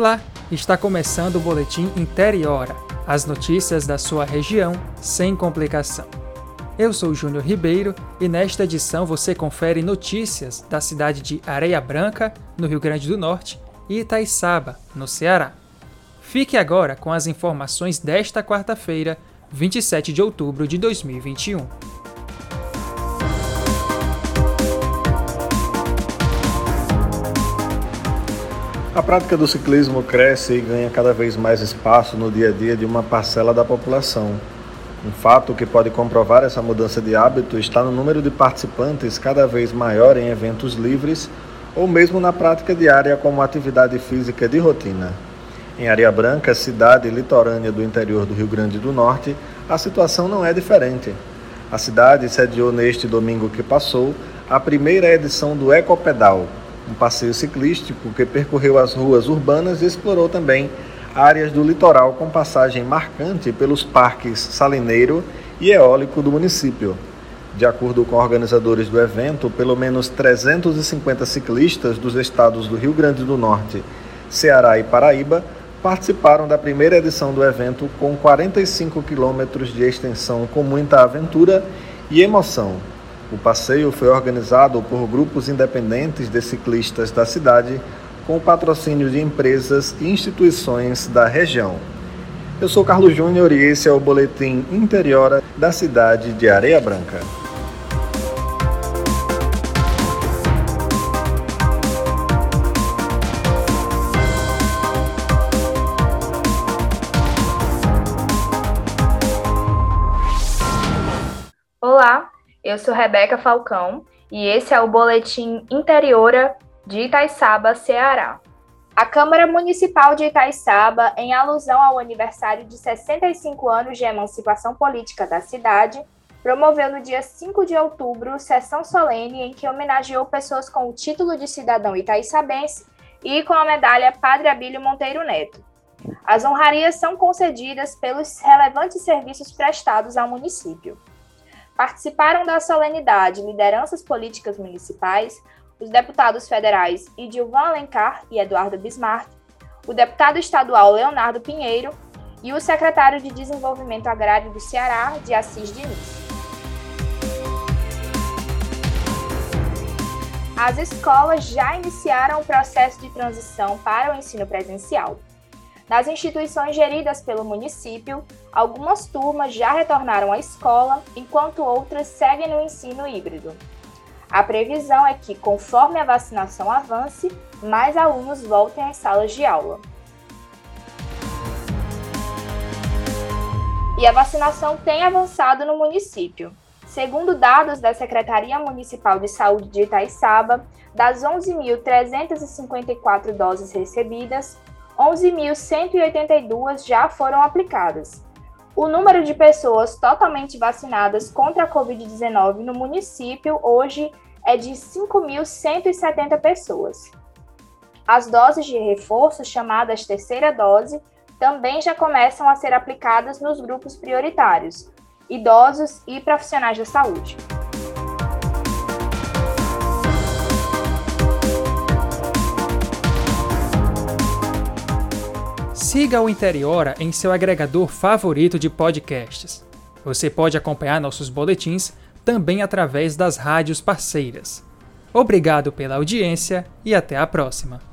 Olá, está começando o Boletim Interiora, as notícias da sua região sem complicação. Eu sou Júnior Ribeiro e nesta edição você confere notícias da cidade de Areia Branca, no Rio Grande do Norte, e Itaiçaba, no Ceará. Fique agora com as informações desta quarta-feira, 27 de outubro de 2021. A prática do ciclismo cresce e ganha cada vez mais espaço no dia a dia de uma parcela da população. Um fato que pode comprovar essa mudança de hábito está no número de participantes cada vez maior em eventos livres ou mesmo na prática diária como atividade física de rotina. Em Areia Branca, cidade litorânea do interior do Rio Grande do Norte, a situação não é diferente. A cidade sediou neste domingo que passou a primeira edição do Ecopedal, um passeio ciclístico que percorreu as ruas urbanas e explorou também áreas do litoral com passagem marcante pelos parques Salineiro e Eólico do município. De acordo com organizadores do evento, pelo menos 350 ciclistas dos estados do Rio Grande do Norte, Ceará e Paraíba participaram da primeira edição do evento com 45 quilômetros de extensão com muita aventura e emoção. O passeio foi organizado por grupos independentes de ciclistas da cidade, com o patrocínio de empresas e instituições da região. Eu sou Carlos Júnior e esse é o boletim Interiora da cidade de Areia Branca. Olá, eu sou Rebeca Falcão e esse é o Boletim Interiora de Itaiçaba, Ceará. A Câmara Municipal de Itaiçaba, em alusão ao aniversário de 65 anos de emancipação política da cidade, promoveu no dia 5 de outubro sessão solene em que homenageou pessoas com o título de cidadão itaiçabense e com a medalha Padre Abílio Monteiro Neto. As honrarias são concedidas pelos relevantes serviços prestados ao município. Participaram da solenidade lideranças políticas municipais, os deputados federais Idilvan Alencar e Eduardo Bismarck, o deputado estadual Leonardo Pinheiro e o secretário de Desenvolvimento Agrário do Ceará, de Assis Diniz. As escolas já iniciaram o processo de transição para o ensino presencial. Nas instituições geridas pelo município, algumas turmas já retornaram à escola, enquanto outras seguem no ensino híbrido. A previsão é que, conforme a vacinação avance, mais alunos voltem às salas de aula. E a vacinação tem avançado no município. Segundo dados da Secretaria Municipal de Saúde de Itaiçaba, das 11.354 doses recebidas, 11.182 já foram aplicadas. O número de pessoas totalmente vacinadas contra a Covid-19 no município hoje é de 5.170 pessoas. As doses de reforço, chamadas terceira dose, também já começam a ser aplicadas nos grupos prioritários, idosos e profissionais da saúde. Siga o Interiora em seu agregador favorito de podcasts. Você pode acompanhar nossos boletins também através das rádios parceiras. Obrigado pela audiência e até a próxima.